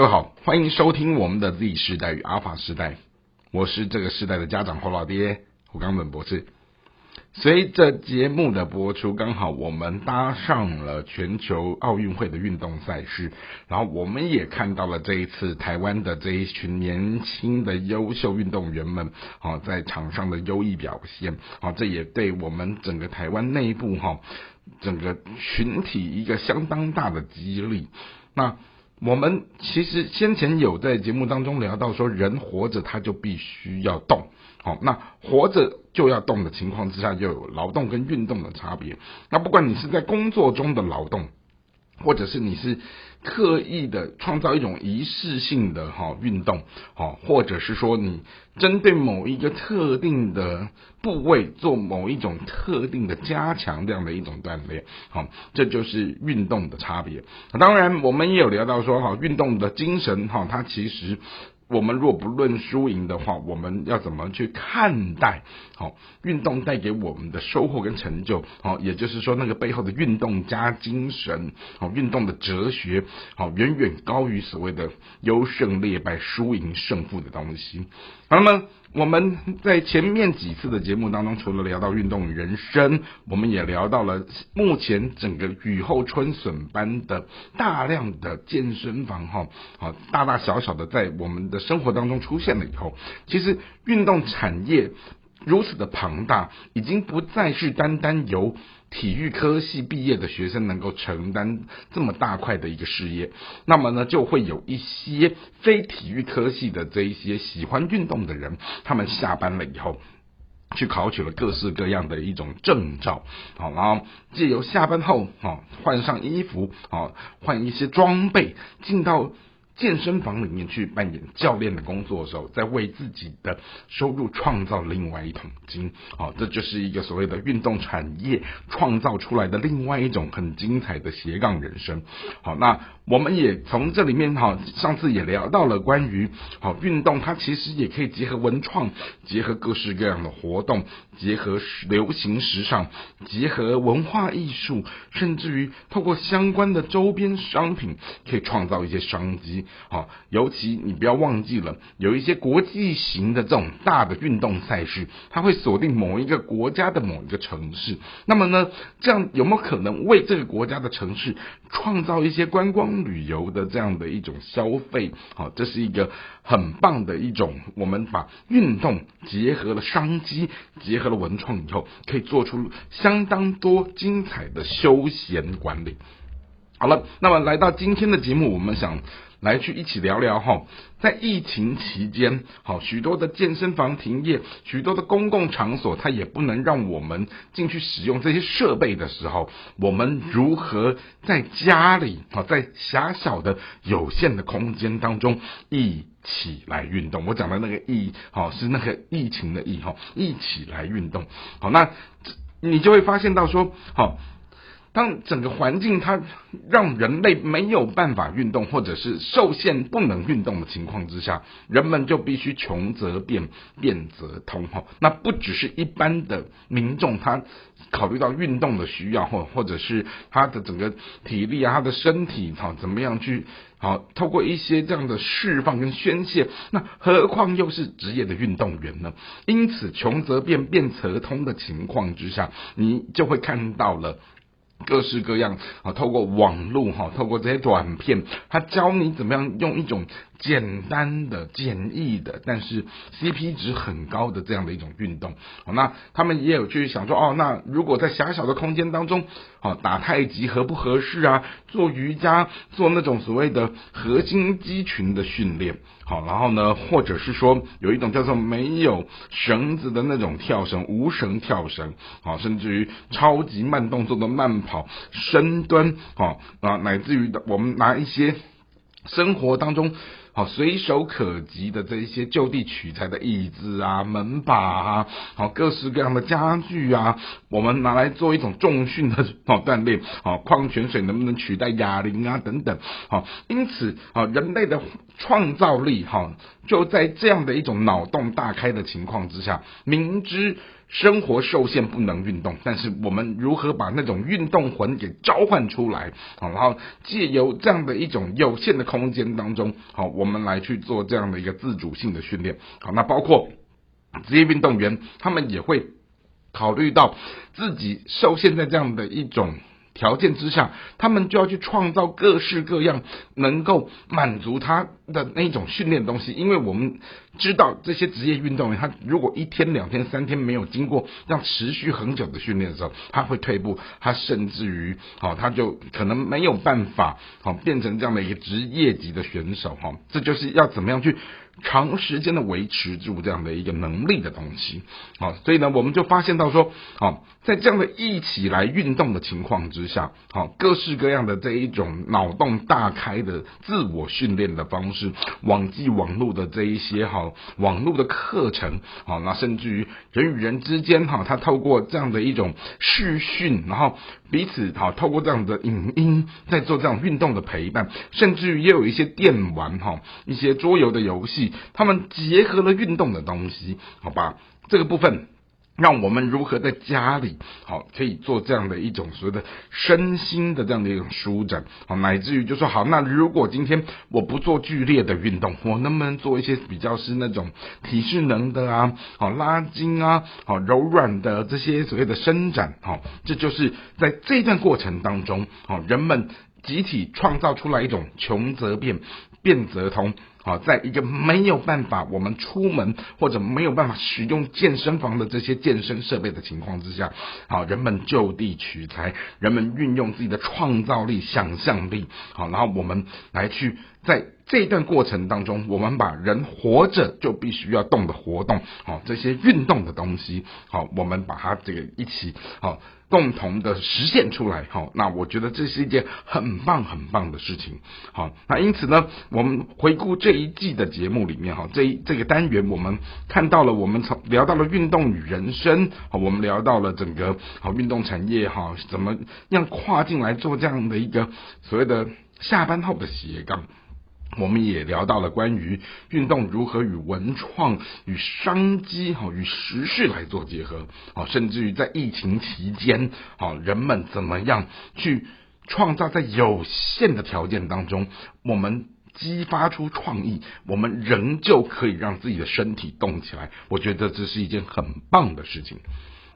各位好，欢迎收听我们的 Z 时代与阿法时代，我是这个时代的家长侯老爹胡冈本博士。随着节目的播出，刚好我们搭上了全球奥运会的运动赛事，然后我们也看到了这一次台湾的这一群年轻的优秀运动员们，好在场上的优异表现，好这也对我们整个台湾内部哈整个群体一个相当大的激励。那我们其实先前有在节目当中聊到说，人活着他就必须要动，好，那活着就要动的情况之下，就有劳动跟运动的差别。那不管你是在工作中的劳动，或者是你是刻意的创造一种仪式性的哈运动，好，或者是说你针对某一个特定的部位做某一种特定的加强这样的一种锻炼，好，这就是运动的差别。当然，我们也有聊到说哈，运动的精神哈，它其实。我们若不论输赢的话，我们要怎么去看待好运动带给我们的收获跟成就？好，也就是说那个背后的运动加精神，好运动的哲学，好远远高于所谓的优胜劣败、输赢胜负的东西。好那么我们在前面几次的节目当中，除了聊到运动人生，我们也聊到了目前整个雨后春笋般的大量的健身房，哈，好大大小小的在我们的生活当中出现了以后，其实运动产业如此的庞大，已经不再是单单由。体育科系毕业的学生能够承担这么大块的一个事业，那么呢，就会有一些非体育科系的这一些喜欢运动的人，他们下班了以后，去考取了各式各样的一种证照，好，然后借由下班后，好换上衣服，好换一些装备，进到。健身房里面去扮演教练的工作的时候，在为自己的收入创造另外一桶金，好，这就是一个所谓的运动产业创造出来的另外一种很精彩的斜杠人生。好，那我们也从这里面哈，上次也聊到了关于好运动，它其实也可以结合文创，结合各式各样的活动，结合流行时尚，结合文化艺术，甚至于透过相关的周边商品，可以创造一些商机。好，尤其你不要忘记了，有一些国际型的这种大的运动赛事，它会锁定某一个国家的某一个城市。那么呢，这样有没有可能为这个国家的城市创造一些观光旅游的这样的一种消费？好，这是一个很棒的一种，我们把运动结合了商机，结合了文创以后，可以做出相当多精彩的休闲管理。好了，那么来到今天的节目，我们想。来去一起聊聊哈，在疫情期间，好许多的健身房停业，许多的公共场所它也不能让我们进去使用这些设备的时候，我们如何在家里好在狭小的有限的空间当中一起来运动？我讲的那个疫好是那个疫情的疫哈，一起来运动。好，那你就会发现到说好。当整个环境它让人类没有办法运动，或者是受限不能运动的情况之下，人们就必须穷则变，变则通哈。那不只是一般的民众，他考虑到运动的需要，或或者是他的整个体力啊，他的身体哈，怎么样去好透过一些这样的释放跟宣泄，那何况又是职业的运动员呢？因此，穷则变，变则通的情况之下，你就会看到了。各式各样啊，透过网络哈，透过这些短片，他教你怎么样用一种简单的、简易的，但是 CP 值很高的这样的一种运动。好那他们也有去想说，哦，那如果在狭小的空间当中，哦，打太极合不合适啊？做瑜伽，做那种所谓的核心肌群的训练。好，然后呢，或者是说有一种叫做没有绳子的那种跳绳，无绳跳绳，好，甚至于超级慢动作的慢跑、深蹲，好啊，乃至于的我们拿一些生活当中。好，随手可及的这一些就地取材的椅子啊、门把啊，好，各式各样的家具啊，我们拿来做一种重训的哦锻炼，好，矿泉水能不能取代哑铃啊等等，好，因此啊，人类的创造力哈，就在这样的一种脑洞大开的情况之下，明知生活受限不能运动，但是我们如何把那种运动魂给召唤出来？好，然后借由这样的一种有限的空间当中，好，我们来去做这样的一个自主性的训练。好，那包括职业运动员，他们也会考虑到自己受限在这样的一种。条件之下，他们就要去创造各式各样能够满足他的那种训练东西。因为我们知道这些职业运动员，他如果一天、两天、三天没有经过要持续很久的训练的时候，他会退步，他甚至于好，他就可能没有办法好变成这样的一个职业级的选手哈。这就是要怎么样去。长时间的维持住这样的一个能力的东西，好，所以呢，我们就发现到说，好，在这样的一起来运动的情况之下，好，各式各样的这一种脑洞大开的自我训练的方式，是网际网络的这一些哈，网络的课程，好，那甚至于人与人之间哈，他透过这样的一种视讯，然后彼此好，透过这样的影音在做这样运动的陪伴，甚至于也有一些电玩哈，一些桌游的游戏。他们结合了运动的东西，好吧？这个部分让我们如何在家里好可以做这样的一种所谓的身心的这样的一种舒展，好，乃至于就说好，那如果今天我不做剧烈的运动，我能不能做一些比较是那种体适能的啊？好，拉筋啊，好，柔软的这些所谓的伸展，好，这就是在这段过程当中，好，人们集体创造出来一种穷则变，变则通。好，在一个没有办法我们出门或者没有办法使用健身房的这些健身设备的情况之下，好，人们就地取材，人们运用自己的创造力、想象力，好，然后我们来去在这一段过程当中，我们把人活着就必须要动的活动，好，这些运动的东西，好，我们把它这个一起，好。共同的实现出来，好，那我觉得这是一件很棒很棒的事情，好，那因此呢，我们回顾这一季的节目里面，哈，这一这个单元我们看到了，我们从聊到了运动与人生，好，我们聊到了整个好运动产业，哈，怎么样跨进来做这样的一个所谓的下班后的斜杠。我们也聊到了关于运动如何与文创、与商机、哈与时事来做结合，好，甚至于在疫情期间，好，人们怎么样去创造在有限的条件当中，我们激发出创意，我们仍旧可以让自己的身体动起来。我觉得这是一件很棒的事情。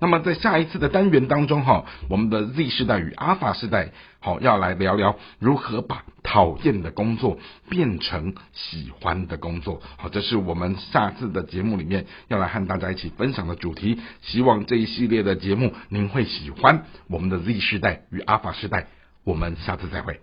那么在下一次的单元当中，哈，我们的 Z 世代与阿法世代，好，要来聊聊如何把讨厌的工作变成喜欢的工作，好，这是我们下次的节目里面要来和大家一起分享的主题。希望这一系列的节目您会喜欢。我们的 Z 世代与阿法世代，我们下次再会。